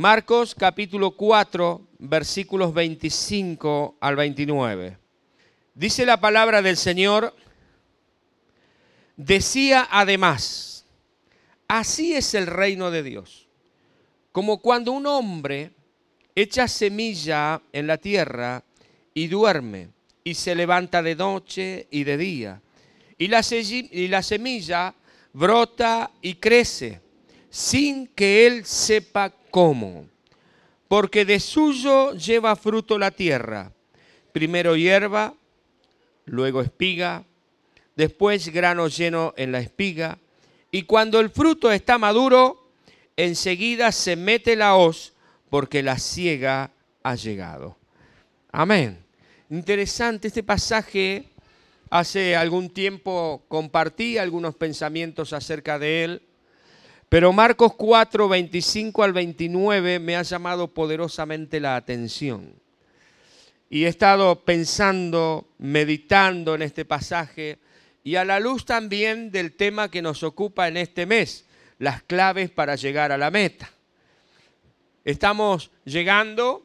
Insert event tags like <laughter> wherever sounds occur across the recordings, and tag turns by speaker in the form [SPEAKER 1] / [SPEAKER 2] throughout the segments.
[SPEAKER 1] Marcos capítulo 4, versículos 25 al 29. Dice la palabra del Señor, decía además, así es el reino de Dios, como cuando un hombre echa semilla en la tierra y duerme y se levanta de noche y de día. Y la, y la semilla brota y crece sin que él sepa cómo. Porque de suyo lleva fruto la tierra. Primero hierba, luego espiga, después grano lleno en la espiga. Y cuando el fruto está maduro, enseguida se mete la hoz porque la ciega ha llegado. Amén. Interesante este pasaje. Hace algún tiempo compartí algunos pensamientos acerca de él, pero Marcos 4, 25 al 29 me ha llamado poderosamente la atención. Y he estado pensando, meditando en este pasaje y a la luz también del tema que nos ocupa en este mes, las claves para llegar a la meta. Estamos llegando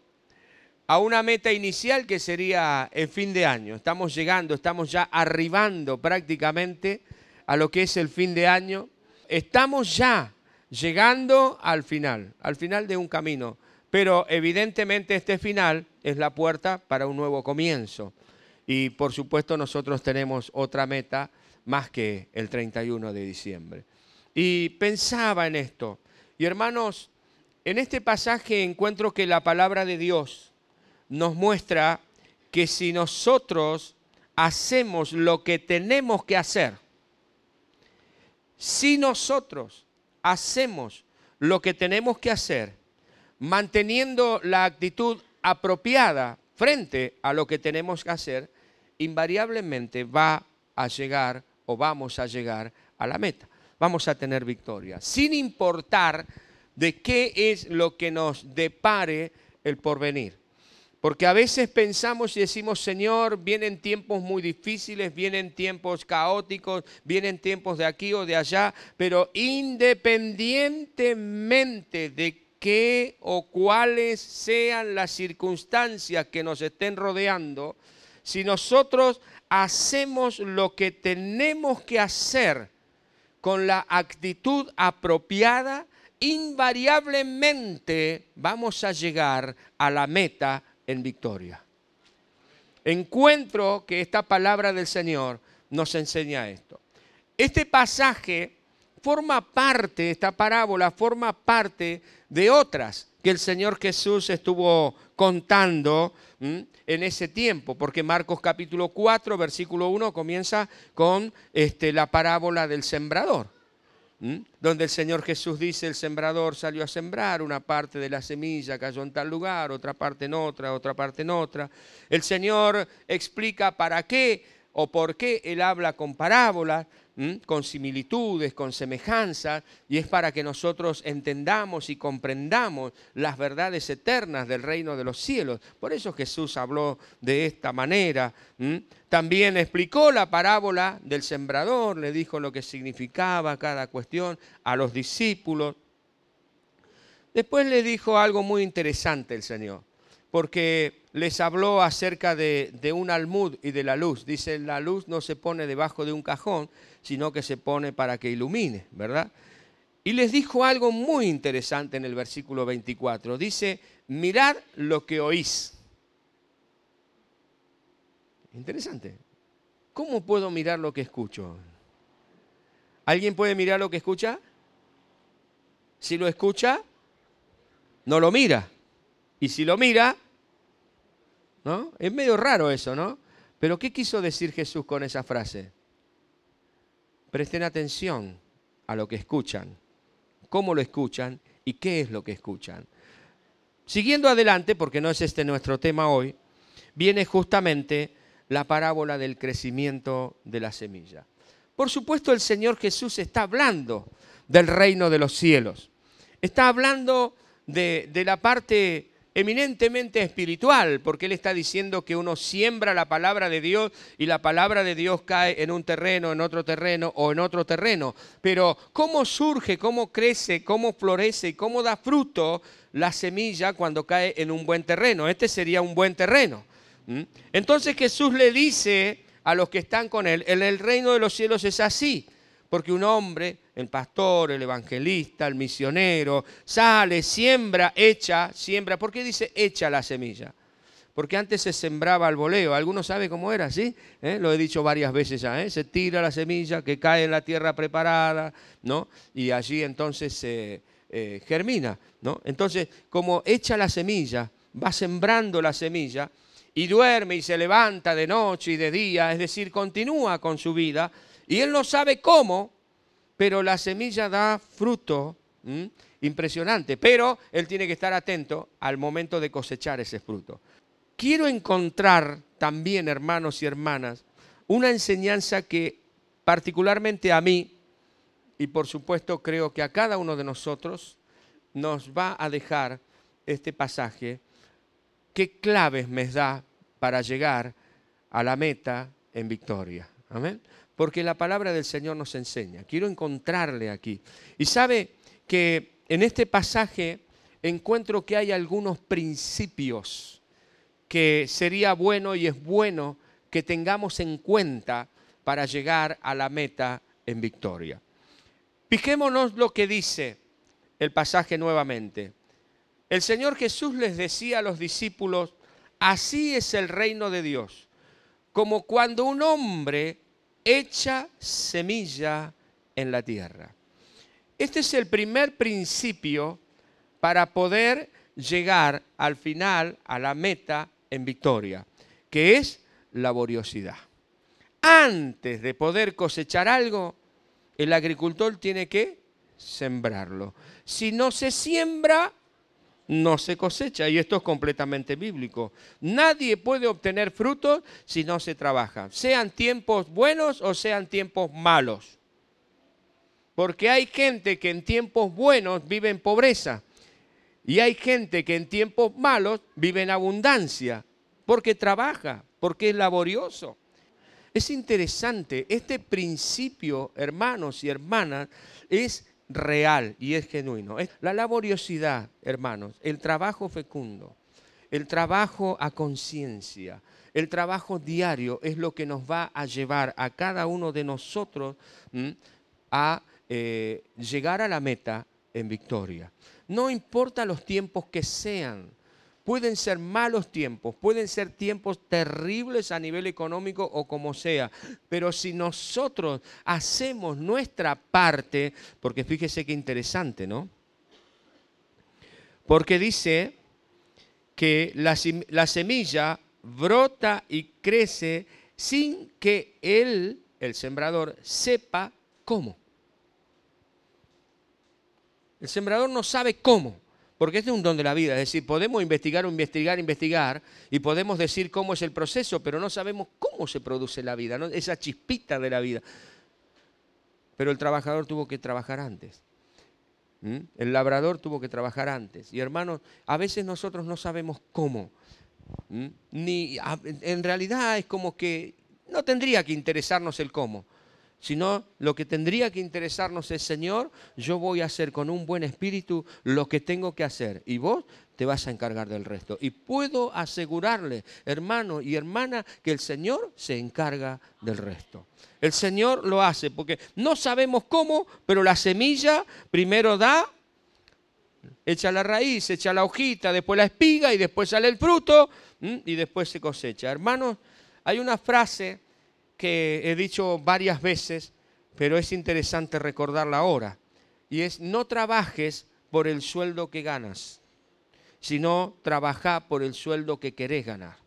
[SPEAKER 1] a una meta inicial que sería el fin de año. Estamos llegando, estamos ya arribando prácticamente a lo que es el fin de año. Estamos ya llegando al final, al final de un camino. Pero evidentemente este final es la puerta para un nuevo comienzo. Y por supuesto nosotros tenemos otra meta más que el 31 de diciembre. Y pensaba en esto. Y hermanos, en este pasaje encuentro que la palabra de Dios nos muestra que si nosotros hacemos lo que tenemos que hacer, si nosotros hacemos lo que tenemos que hacer, manteniendo la actitud apropiada frente a lo que tenemos que hacer, invariablemente va a llegar o vamos a llegar a la meta. Vamos a tener victoria, sin importar de qué es lo que nos depare el porvenir. Porque a veces pensamos y decimos, Señor, vienen tiempos muy difíciles, vienen tiempos caóticos, vienen tiempos de aquí o de allá, pero independientemente de qué o cuáles sean las circunstancias que nos estén rodeando, si nosotros hacemos lo que tenemos que hacer con la actitud apropiada, invariablemente vamos a llegar a la meta en victoria. Encuentro que esta palabra del Señor nos enseña esto. Este pasaje forma parte, esta parábola forma parte de otras que el Señor Jesús estuvo contando en ese tiempo, porque Marcos capítulo 4, versículo 1 comienza con este, la parábola del sembrador. Donde el Señor Jesús dice, el sembrador salió a sembrar, una parte de la semilla cayó en tal lugar, otra parte en otra, otra parte en otra. El Señor explica para qué o por qué Él habla con parábolas, con similitudes, con semejanzas, y es para que nosotros entendamos y comprendamos las verdades eternas del reino de los cielos. Por eso Jesús habló de esta manera. También explicó la parábola del sembrador, le dijo lo que significaba cada cuestión a los discípulos. Después le dijo algo muy interesante el Señor, porque les habló acerca de, un almud y de la luz. Dice, la luz no se pone debajo de un cajón, sino que se pone para que ilumine, ¿verdad? Y les dijo algo muy interesante en el versículo 24. Dice, mirad lo que oís. Interesante. ¿Cómo puedo mirar lo que escucho? ¿Alguien puede mirar lo que escucha? Si lo escucha, no lo mira. Y si lo mira, Es medio raro eso, ¿no? Pero ¿qué quiso decir Jesús con esa frase? Presten atención a lo que escuchan, cómo lo escuchan y qué es lo que escuchan. Siguiendo adelante, porque no es este nuestro tema hoy, viene justamente la parábola del crecimiento de la semilla. Por supuesto, el Señor Jesús está hablando del reino de los cielos. Está hablando de, de la parte eminentemente espiritual, porque Él está diciendo que uno siembra la palabra de Dios y la palabra de Dios cae en un terreno, en otro terreno o en otro terreno. Pero cómo surge, cómo crece, cómo florece y cómo da fruto la semilla cuando cae en un buen terreno. Este sería un buen terreno. Entonces Jesús le dice a los que están con él, el reino de los cielos es así, porque un hombre, el pastor, el evangelista, el misionero, sale, siembra, echa, siembra. ¿Por qué dice echa la semilla? Porque antes se sembraba al voleo. ¿Alguno sabe cómo era? ¿Sí? ¿Eh? Lo he dicho varias veces ya. ¿eh? Se tira la semilla que cae en la tierra preparada, ¿no? Y allí entonces se eh, germina, ¿no? Entonces, como echa la semilla, va sembrando la semilla, y duerme y se levanta de noche y de día, es decir, continúa con su vida y él no sabe cómo, pero la semilla da fruto impresionante, pero él tiene que estar atento al momento de cosechar ese fruto. Quiero encontrar también, hermanos y hermanas, una enseñanza que particularmente a mí, y por supuesto creo que a cada uno de nosotros, nos va a dejar este pasaje qué claves me da para llegar a la meta en victoria. Amén. Porque la palabra del Señor nos enseña. Quiero encontrarle aquí. Y sabe que en este pasaje encuentro que hay algunos principios que sería bueno y es bueno que tengamos en cuenta para llegar a la meta en victoria. Fijémonos lo que dice el pasaje nuevamente. El Señor Jesús les decía a los discípulos, así es el reino de Dios, como cuando un hombre echa semilla en la tierra. Este es el primer principio para poder llegar al final, a la meta en victoria, que es laboriosidad. Antes de poder cosechar algo, el agricultor tiene que sembrarlo. Si no se siembra, no se cosecha. Y esto es completamente bíblico. Nadie puede obtener frutos si no se trabaja, sean tiempos buenos o sean tiempos malos. Porque hay gente que en tiempos buenos vive en pobreza y hay gente que en tiempos malos vive en abundancia, porque trabaja, porque es laborioso. Es interesante, este principio, hermanos y hermanas, es real y es genuino. La laboriosidad, hermanos, el trabajo fecundo, el trabajo a conciencia, el trabajo diario es lo que nos va a llevar a cada uno de nosotros a eh, llegar a la meta en victoria. No importa los tiempos que sean, Pueden ser malos tiempos, pueden ser tiempos terribles a nivel económico o como sea, pero si nosotros hacemos nuestra parte, porque fíjese qué interesante, ¿no? Porque dice que la, la semilla brota y crece sin que él, el sembrador, sepa cómo. El sembrador no sabe cómo. Porque este es un don de la vida, es decir, podemos investigar, investigar, investigar y podemos decir cómo es el proceso, pero no sabemos cómo se produce la vida, esa chispita de la vida. Pero el trabajador tuvo que trabajar antes. El labrador tuvo que trabajar antes. Y hermanos, a veces nosotros no sabemos cómo. Ni, en realidad es como que no tendría que interesarnos el cómo sino lo que tendría que interesarnos es, Señor, yo voy a hacer con un buen espíritu lo que tengo que hacer y vos te vas a encargar del resto. Y puedo asegurarle, hermano y hermana, que el Señor se encarga del resto. El Señor lo hace porque no sabemos cómo, pero la semilla primero da, echa la raíz, echa la hojita, después la espiga y después sale el fruto y después se cosecha. Hermanos, hay una frase que he dicho varias veces, pero es interesante recordarla ahora. Y es, no trabajes por el sueldo que ganas, sino trabaja por el sueldo que querés ganar.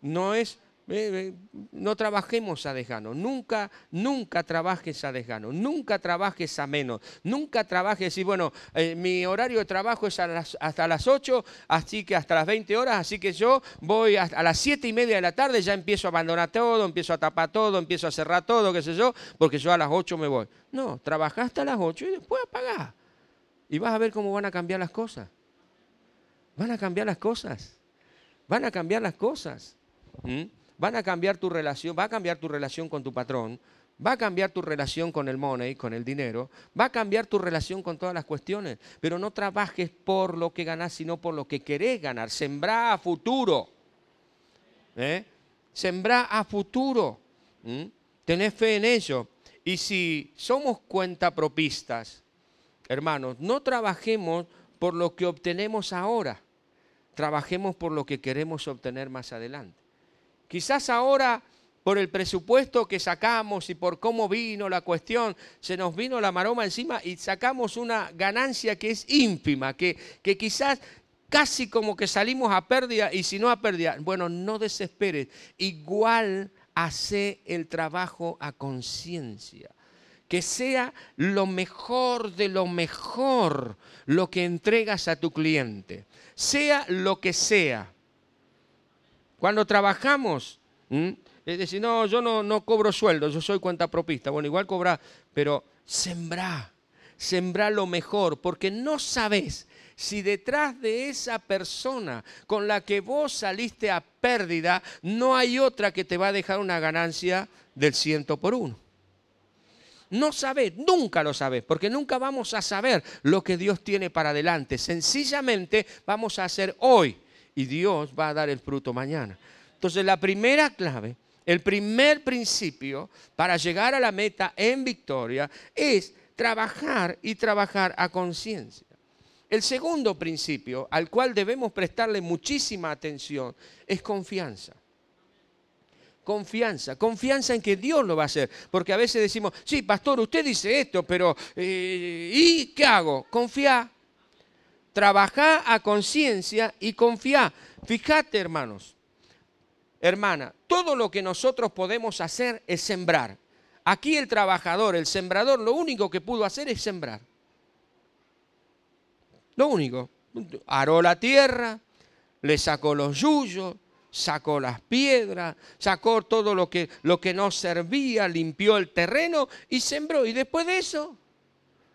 [SPEAKER 1] No es no trabajemos a desgano, nunca, nunca trabajes a desgano, nunca trabajes a menos, nunca trabajes y bueno, eh, mi horario de trabajo es hasta las 8, así que hasta las 20 horas, así que yo voy a, las 7 y media de la tarde, ya empiezo a abandonar todo, empiezo a tapar todo, empiezo a cerrar todo, qué sé yo, porque yo a las 8 me voy. No, trabaja hasta las 8 y después apagás. Y vas a ver cómo van a cambiar las cosas. Van a cambiar las cosas. Van a cambiar las cosas. ¿Mm? Van a cambiar tu relación, va a cambiar tu relación con tu patrón, va a cambiar tu relación con el money, con el dinero, va a cambiar tu relación con todas las cuestiones, pero no trabajes por lo que ganás, sino por lo que querés ganar. Sembrá a futuro. ¿Eh? Sembrá a futuro. Tenés fe en ello. Y si somos cuentapropistas, hermanos, no trabajemos por lo que obtenemos ahora, trabajemos por lo que queremos obtener más adelante. Quizás ahora por el presupuesto que sacamos y por cómo vino la cuestión, se nos vino la maroma encima y sacamos una ganancia que es ínfima, que, que quizás casi como que salimos a pérdida y si no a pérdida, bueno, no desesperes, igual hace el trabajo a conciencia. Que sea lo mejor de lo mejor lo que entregas a tu cliente, sea lo que sea. Cuando trabajamos, es decir, no, yo no, no cobro sueldo, yo soy cuentapropista. Bueno, igual cobra, pero sembrá, sembrá lo mejor, porque no sabes si detrás de esa persona con la que vos saliste a pérdida, no hay otra que te va a dejar una ganancia del ciento por uno. No sabes, nunca lo sabes, porque nunca vamos a saber lo que Dios tiene para adelante. Sencillamente vamos a hacer hoy y Dios va a dar el fruto mañana. Entonces la primera clave el primer principio para llegar a la meta en victoria es trabajar y trabajar a conciencia. El segundo principio al cual debemos prestarle muchísima atención es confianza. Confianza, confianza en que Dios lo va a hacer. Porque a veces decimos, sí, pastor, usted dice esto, pero eh, ¿y qué hago? Confía. Trabaja a conciencia y confía. Fíjate, hermanos, hermana, todo lo que nosotros podemos hacer es sembrar. Aquí el trabajador, el sembrador, lo único que pudo hacer es sembrar. Lo único. Aró la tierra, le sacó los yuyos, sacó las piedras, sacó todo lo que, lo que no servía, limpió el terreno y sembró. Y después de eso,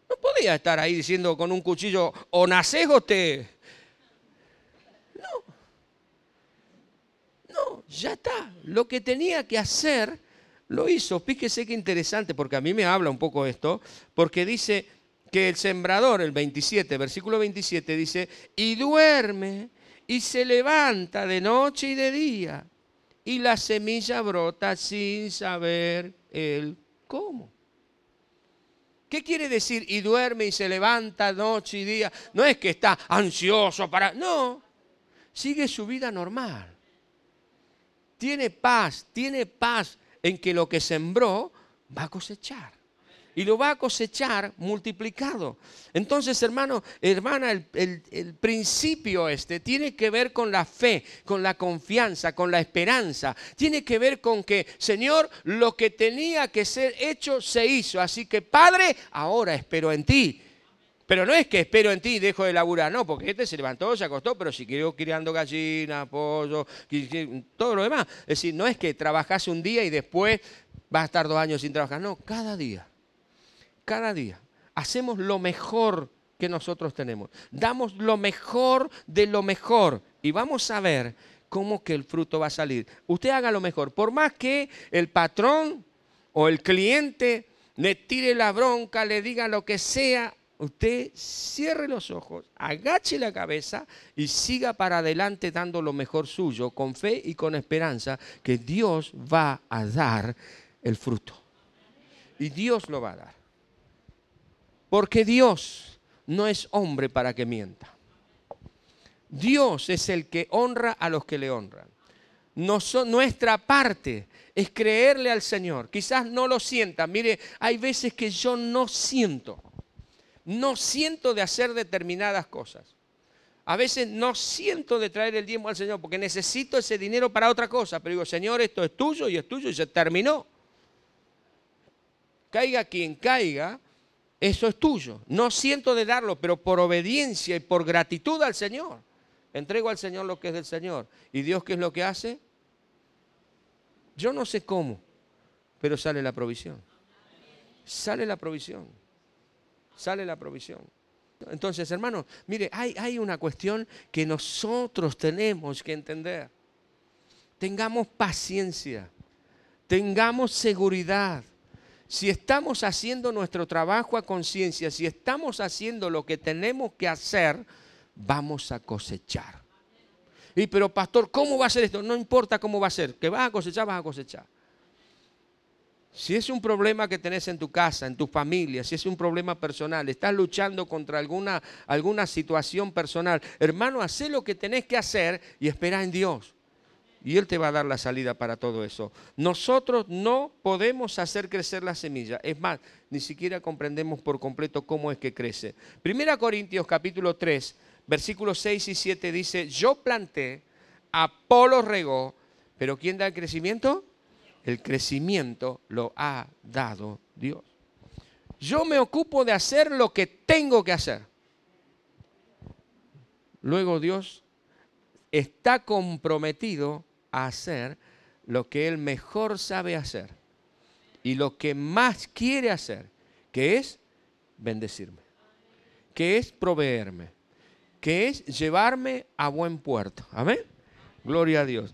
[SPEAKER 1] no podía estar ahí diciendo con un cuchillo, o nacés te, ya está. Lo que tenía que hacer, lo hizo. Fíjese qué interesante, porque a mí me habla un poco esto, porque dice que el sembrador, el 27, versículo 27, dice, y duerme y se levanta de noche y de día, y la semilla brota sin saber él cómo. ¿Qué quiere decir? Y duerme y se levanta noche y día. No es que está ansioso para... No, sigue su vida normal tiene paz, tiene paz en que lo que sembró va a cosechar. Y lo va a cosechar multiplicado. Entonces, hermano, hermana, el, principio este tiene que ver con la fe, con la confianza, con la esperanza. Tiene que ver con que, Señor, lo que tenía que ser hecho se hizo. Así que, Padre, ahora espero en ti. Pero no es que espero en ti y dejo de laburar, no, porque este se levantó, se acostó, pero si quiero criando gallinas, pollo, todo lo demás. Es decir, no es que trabajase un día y después vas a estar dos años sin trabajar, no, cada día, cada día. Hacemos lo mejor que nosotros tenemos. Damos lo mejor de lo mejor y vamos a ver cómo que el fruto va a salir. Usted haga lo mejor, por más que el patrón o el cliente le tire la bronca, le diga lo que sea, usted cierre los ojos, agache la cabeza y siga para adelante dando lo mejor suyo, con fe y con esperanza, que Dios va a dar el fruto. Y Dios lo va a dar. Porque Dios no es hombre para que mienta. Dios es el que honra a los que le honran. nuestra parte es creerle al Señor. Quizás no lo sienta. Mire, hay veces que yo no siento no siento de hacer determinadas cosas. A veces no siento de traer el diezmo al Señor porque necesito ese dinero para otra cosa. Pero digo, Señor, esto es tuyo y es tuyo y se terminó. Caiga quien caiga, eso es tuyo. No siento de darlo, pero por obediencia y por gratitud al Señor, entrego al Señor lo que es del Señor. ¿Y Dios qué es lo que hace? Yo no sé cómo, pero sale la provisión. Sale la provisión sale la provisión. Entonces, hermanos, mire, hay, hay una cuestión que nosotros tenemos que entender. Tengamos paciencia, tengamos seguridad si estamos haciendo nuestro trabajo a conciencia, si estamos haciendo lo que tenemos que hacer, vamos a cosechar. Y pero pastor, ¿cómo va a ser esto? No importa cómo va a ser, que vas a cosechar, vas a cosechar. Si es un problema que tenés en tu casa, en tu familia, si es un problema personal, estás luchando contra alguna, alguna situación personal, hermano, haz lo que tenés que hacer y espera en Dios. Y Él te va a dar la salida para todo eso. Nosotros no podemos hacer crecer la semilla. Es más, ni siquiera comprendemos por completo cómo es que crece. Primera Corintios capítulo 3, versículos 6 y 7 dice, yo planté, Apolo regó, pero ¿quién da el crecimiento? el crecimiento lo ha dado Dios. Yo me ocupo de hacer lo que tengo que hacer. Luego Dios está comprometido hacer lo que Él mejor sabe hacer y lo que más quiere hacer, que es bendecirme, que es proveerme, que es llevarme a buen puerto. Amén. Gloria a Dios.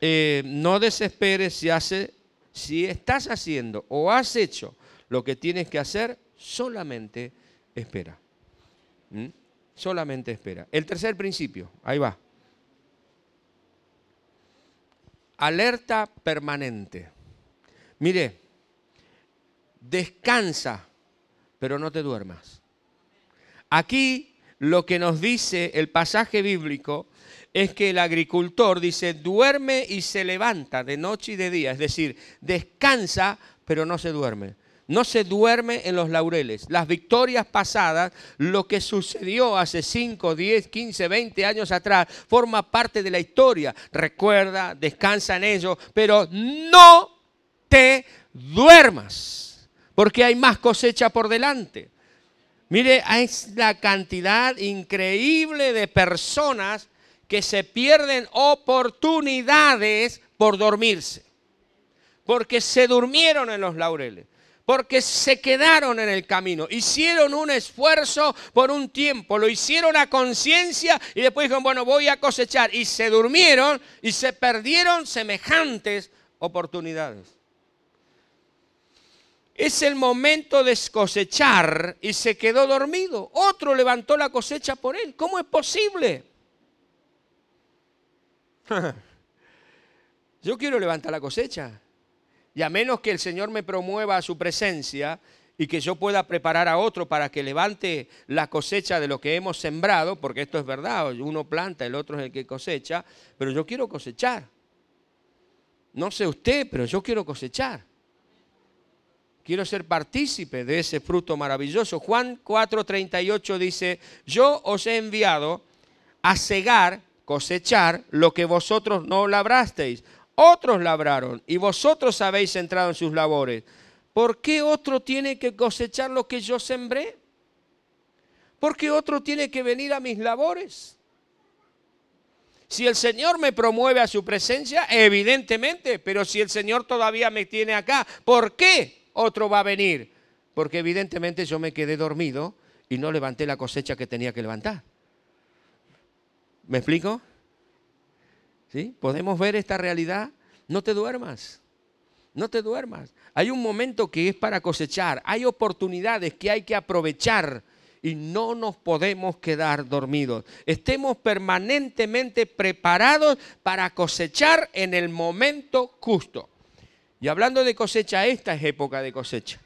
[SPEAKER 1] Eh, no desesperes si, hace, si estás haciendo o has hecho lo que tienes que hacer, solamente espera. ¿Mm? Solamente espera. El tercer principio, ahí va. Alerta permanente. Mire, descansa, pero no te duermas. Aquí lo que nos dice el pasaje bíblico es que el agricultor dice, duerme y se levanta de noche y de día, es decir, descansa pero no se duerme. No se duerme en los laureles. Las victorias pasadas, lo que sucedió hace 5, 10, 15, 20 años atrás, forma parte de la historia. Recuerda, descansa en ello, pero no te duermas, porque hay más cosecha por delante. Mire, es la cantidad increíble de personas que se pierden oportunidades por dormirse, porque se durmieron en los laureles, porque se quedaron en el camino, hicieron un esfuerzo por un tiempo, lo hicieron a conciencia y después dijeron, bueno, voy a cosechar, y se durmieron y se perdieron semejantes oportunidades. Es el momento de cosechar y se quedó dormido. Otro levantó la cosecha por él. ¿Cómo es posible? <laughs> Yo quiero levantar la cosecha. Y a menos que el Señor me promueva a su presencia y que yo pueda preparar a otro para que levante la cosecha de lo que hemos sembrado, porque esto es verdad, uno planta, el otro es el que cosecha, pero yo quiero cosechar. No sé usted, pero yo quiero cosechar. Quiero ser partícipe de ese fruto maravilloso. Juan 4:38 dice, yo os he enviado a cegar cosechar lo que vosotros no labrasteis. Otros labraron y vosotros habéis entrado en sus labores. ¿Por qué otro tiene que cosechar lo que yo sembré? ¿Por qué otro tiene que venir a mis labores? Si el Señor me promueve a su presencia, evidentemente, pero si el Señor todavía me tiene acá, ¿por qué otro va a venir? Porque evidentemente yo me quedé dormido y no levanté la cosecha que tenía que levantar. ¿Me explico? ¿Podemos ver esta realidad? No te duermas. No te duermas. Hay un momento que es para cosechar. Hay oportunidades que hay que aprovechar y no nos podemos quedar dormidos. Estemos permanentemente preparados para cosechar en el momento justo. Y hablando de cosecha, esta es época de cosecha.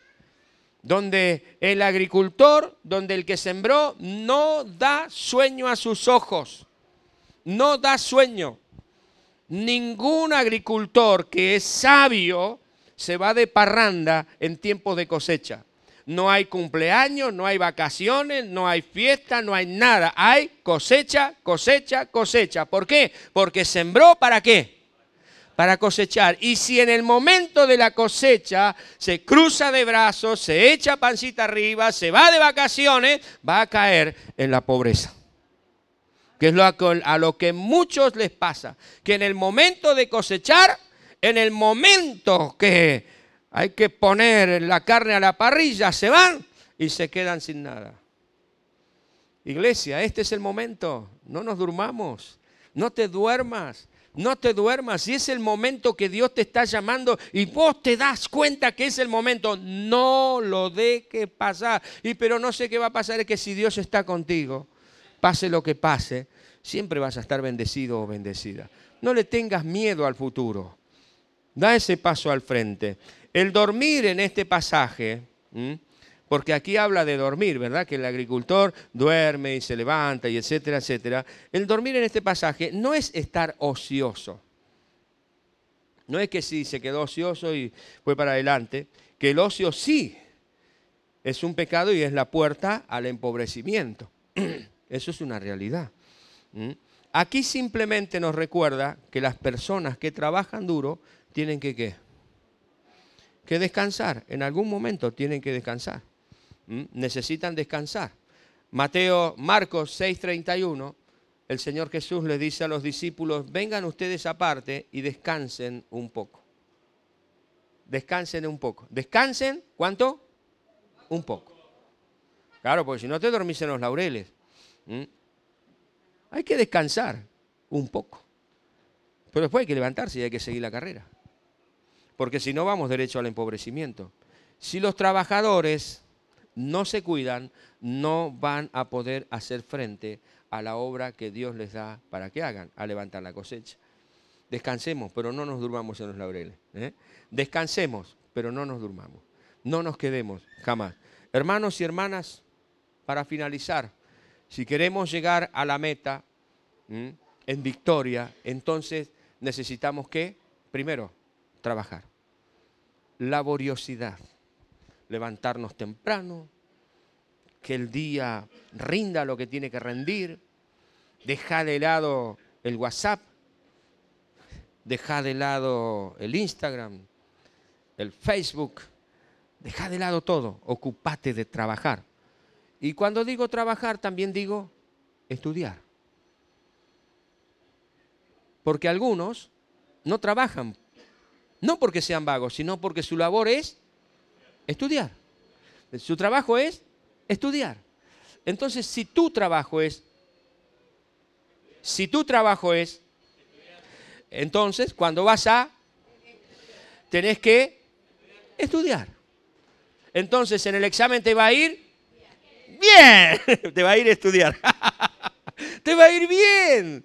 [SPEAKER 1] Donde el agricultor, donde el que sembró, no da sueño a sus ojos no da sueño. Ningún agricultor que es sabio se va de parranda en tiempos de cosecha. No hay cumpleaños, no hay vacaciones, no hay fiesta, no hay nada. Hay cosecha, cosecha, cosecha. ¿Por qué? Porque sembró para qué? Para cosechar. Y si en el momento de la cosecha se cruza de brazos, se echa pancita arriba, se va de vacaciones, va a caer en la pobreza que es lo a lo que muchos les pasa, que en el momento de cosechar, en el momento que hay que poner la carne a la parrilla, se van y se quedan sin nada. Iglesia, este es el momento, no nos durmamos, no te duermas, No te duermas. Si es el momento que Dios te está llamando y vos te das cuenta que es el momento, no lo dejes pasar. Y pero no sé qué va a pasar, es que si Dios está contigo, pase lo que pase, siempre vas a estar bendecido o bendecida. No le tengas miedo al futuro. Da ese paso al frente. El dormir en este pasaje, porque aquí habla de dormir, ¿verdad? Que el agricultor duerme y se levanta y etcétera, etcétera. El dormir en este pasaje no es estar ocioso. No es que sí, se quedó ocioso y fue para adelante, que el ocio sí es un pecado y es la puerta al empobrecimiento. <clears throat> Eso es una realidad. Aquí simplemente nos recuerda que las personas que trabajan duro tienen que ¿qué? que descansar. En algún momento tienen que descansar. Necesitan descansar. Mateo, Marcos 6:31, el Señor Jesús le dice a los discípulos, vengan ustedes aparte y descansen un poco. Descansen un poco. Descansen, ¿cuánto? Un poco. Claro, porque si no te dormís en los laureles. Hay que descansar un poco. Pero después hay que levantarse y hay que seguir la carrera. Porque si no vamos derecho al empobrecimiento. Si los trabajadores no se cuidan, no van a poder hacer frente a la obra que Dios les da para que hagan, a levantar la cosecha. Descansemos, pero no nos durmamos en los laureles. ¿eh? Descansemos, pero no nos durmamos. No nos quedemos jamás. Hermanos y hermanas, para finalizar, si queremos llegar a la meta en victoria, entonces necesitamos que, primero, trabajar. Laboriosidad. Levantarnos temprano, que el día rinda lo que tiene que rendir, dejar de lado el WhatsApp, dejar de lado el Instagram, el Facebook, dejar de lado todo, ocupate de trabajar. Y cuando digo trabajar, también digo estudiar. Porque algunos no trabajan, no porque sean vagos, sino porque su labor es estudiar. Su trabajo es estudiar. Entonces, si tu trabajo es, si tu trabajo es, entonces cuando vas a, tenés que estudiar. Entonces, en el examen te va a ir bien, <laughs> te va a ir a estudiar. <laughs> te va a ir bien.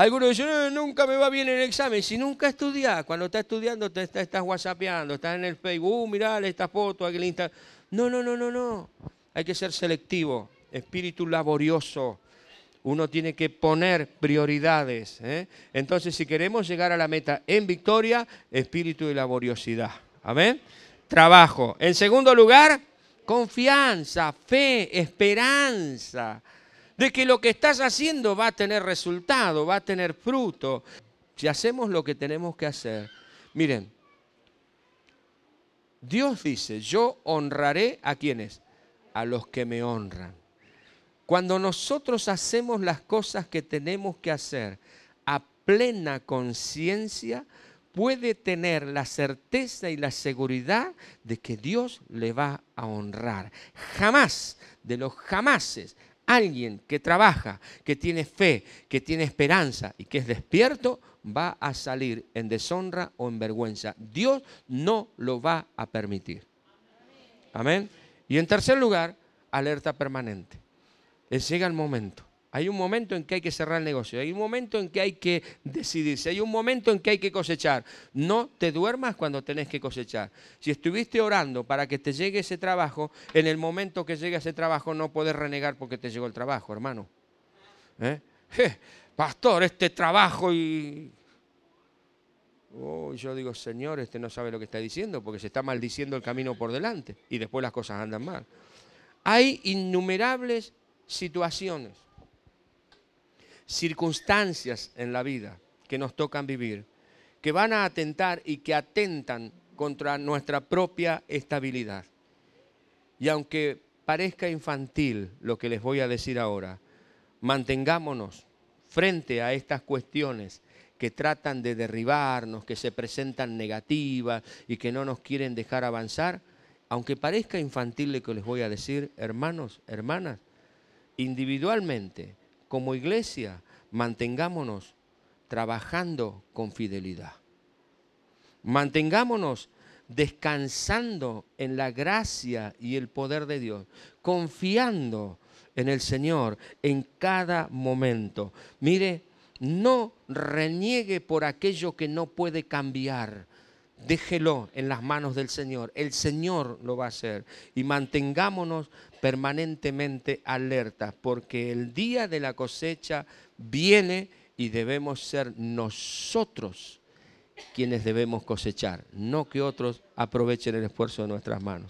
[SPEAKER 1] Algunos dicen, nunca me va bien en el examen. Si nunca estudias, cuando estás estudiando te estás, whatsappeando, estás en el Facebook, uh, mirá esta foto, aquel Instagram. No, no, no, no, no. Hay que ser selectivo, espíritu laborioso. Uno tiene que poner prioridades. ¿eh? Entonces, si queremos llegar a la meta en victoria, espíritu de laboriosidad. Amén. Trabajo. En segundo lugar, confianza, fe, esperanza de que lo que estás haciendo va a tener resultado, va a tener fruto. Si hacemos lo que tenemos que hacer, miren, Dios dice, yo honraré a quienes, a los que me honran. Cuando nosotros hacemos las cosas que tenemos que hacer a plena conciencia, puede tener la certeza y la seguridad de que Dios le va a honrar. Jamás, de los jamases, alguien que trabaja, que tiene fe, que tiene esperanza y que es despierto, va a salir en deshonra o en vergüenza. Dios no lo va a permitir. Amén. Y en tercer lugar, alerta permanente. Llega el momento hay un momento en que hay que cerrar el negocio, hay un momento en que hay que decidirse, hay un momento en que hay que cosechar. No te duermas cuando tenés que cosechar. Si estuviste orando para que te llegue ese trabajo, en el momento que llegue ese trabajo no puedes renegar porque te llegó el trabajo, hermano. ¿Eh? pastor, este trabajo y... Yo digo, Señor, este no sabe lo que está diciendo porque se está maldiciendo el camino por delante y después las cosas andan mal. Hay innumerables situaciones circunstancias en la vida que nos tocan vivir, que van a atentar y que atentan contra nuestra propia estabilidad. Y aunque parezca infantil lo que les voy a decir ahora, mantengámonos frente a estas cuestiones que tratan de derribarnos, que se presentan negativas y que no nos quieren dejar avanzar, aunque parezca infantil lo que les voy a decir, hermanos, hermanas, individualmente como iglesia, mantengámonos trabajando con fidelidad. Mantengámonos descansando en la gracia y el poder de Dios, confiando en el Señor en cada momento. Mire, no reniegue por aquello que no puede cambiar. Déjelo en las manos del Señor. El Señor lo va a hacer. Y mantengámonos permanentemente alertas, porque el día de la cosecha viene y debemos ser nosotros quienes debemos cosechar, no que otros aprovechen el esfuerzo de nuestras manos.